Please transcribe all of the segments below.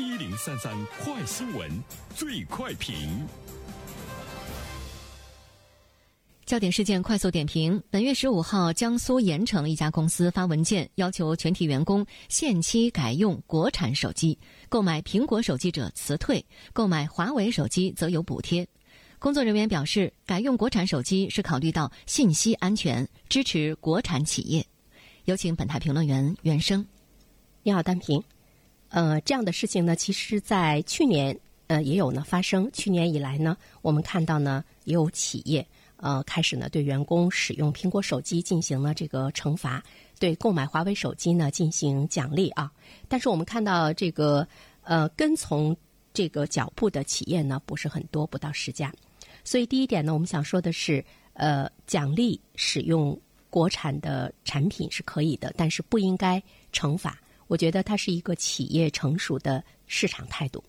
一零三三快新闻，最快评。焦点事件快速点评：本月十五号，江苏盐城一家公司发文件要求全体员工限期改用国产手机，购买苹果手机者辞退，购买华为手机则有补贴。工作人员表示，改用国产手机是考虑到信息安全，支持国产企业。有请本台评论员袁生。你好，单平。呃，这样的事情呢，其实，在去年呃也有呢发生。去年以来呢，我们看到呢，也有企业。呃，开始呢对员工使用苹果手机进行了这个惩罚，对购买华为手机呢进行奖励啊。但是我们看到这个呃跟从这个脚步的企业呢不是很多，不到十家。所以第一点呢，我们想说的是，呃，奖励使用国产的产品是可以的，但是不应该惩罚。我觉得它是一个企业成熟的市场态度。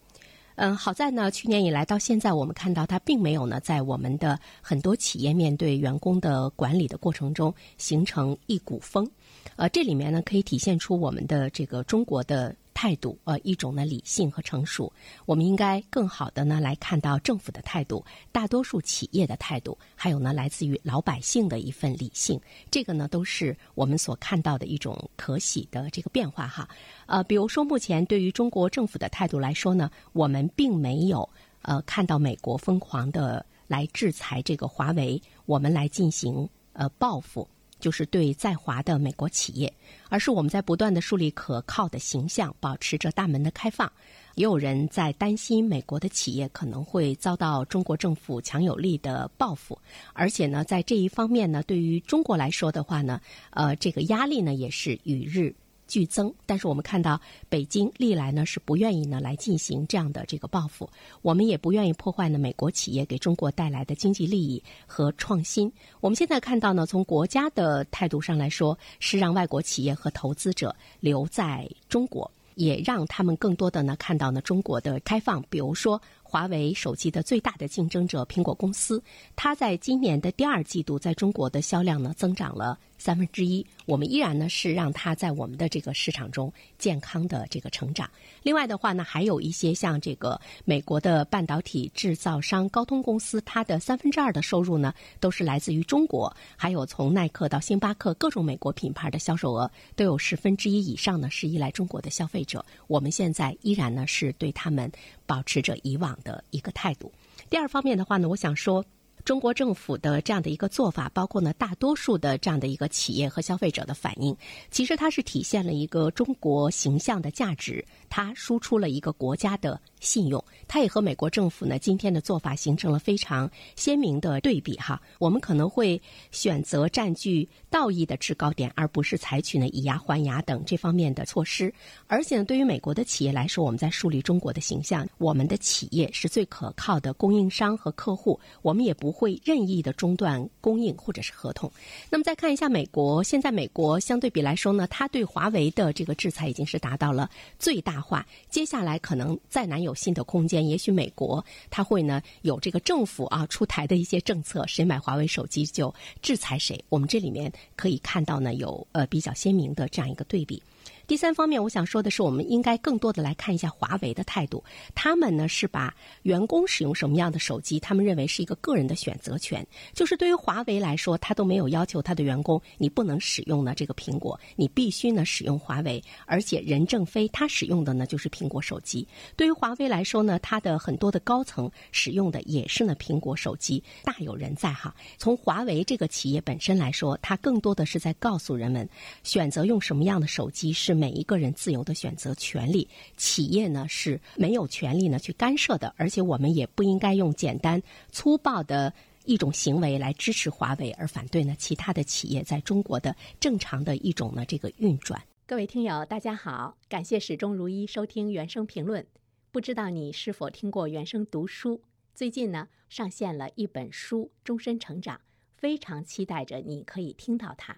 嗯，好在呢，去年以来到现在，我们看到它并没有呢，在我们的很多企业面对员工的管理的过程中形成一股风，呃，这里面呢可以体现出我们的这个中国的。态度，呃，一种呢理性和成熟，我们应该更好的呢来看到政府的态度，大多数企业的态度，还有呢来自于老百姓的一份理性，这个呢都是我们所看到的一种可喜的这个变化哈。呃，比如说目前对于中国政府的态度来说呢，我们并没有呃看到美国疯狂的来制裁这个华为，我们来进行呃报复。就是对在华的美国企业，而是我们在不断的树立可靠的形象，保持着大门的开放。也有人在担心美国的企业可能会遭到中国政府强有力的报复，而且呢，在这一方面呢，对于中国来说的话呢，呃，这个压力呢也是与日。剧增，但是我们看到北京历来呢是不愿意呢来进行这样的这个报复，我们也不愿意破坏呢美国企业给中国带来的经济利益和创新。我们现在看到呢，从国家的态度上来说，是让外国企业和投资者留在中国，也让他们更多的呢看到呢中国的开放，比如说。华为手机的最大的竞争者苹果公司，它在今年的第二季度在中国的销量呢增长了三分之一。我们依然呢是让它在我们的这个市场中健康的这个成长。另外的话呢，还有一些像这个美国的半导体制造商高通公司，它的三分之二的收入呢都是来自于中国。还有从耐克到星巴克各种美国品牌的销售额都有十分之一以上呢是依赖中国的消费者。我们现在依然呢是对他们保持着以往。的一个态度。第二方面的话呢，我想说。中国政府的这样的一个做法，包括呢大多数的这样的一个企业和消费者的反应，其实它是体现了一个中国形象的价值，它输出了一个国家的信用，它也和美国政府呢今天的做法形成了非常鲜明的对比哈。我们可能会选择占据道义的制高点，而不是采取呢以牙还牙等这方面的措施。而且呢，对于美国的企业来说，我们在树立中国的形象，我们的企业是最可靠的供应商和客户，我们也不。会任意的中断供应或者是合同。那么再看一下美国，现在美国相对比来说呢，它对华为的这个制裁已经是达到了最大化。接下来可能再难有有新的空间，也许美国它会呢有这个政府啊出台的一些政策，谁买华为手机就制裁谁。我们这里面可以看到呢有呃比较鲜明的这样一个对比。第三方面，我想说的是，我们应该更多的来看一下华为的态度。他们呢是把员工使用什么样的手机，他们认为是一个个人的选择权。就是对于华为来说，他都没有要求他的员工你不能使用呢这个苹果，你必须呢使用华为。而且任正非他使用的呢就是苹果手机。对于华为来说呢，他的很多的高层使用的也是呢苹果手机，大有人在哈。从华为这个企业本身来说，它更多的是在告诉人们，选择用什么样的手机是。每一个人自由的选择权利，企业呢是没有权利呢去干涉的，而且我们也不应该用简单粗暴的一种行为来支持华为，而反对呢其他的企业在中国的正常的一种呢这个运转。各位听友，大家好，感谢始终如一收听原声评论。不知道你是否听过原声读书？最近呢上线了一本书《终身成长》，非常期待着你可以听到它。《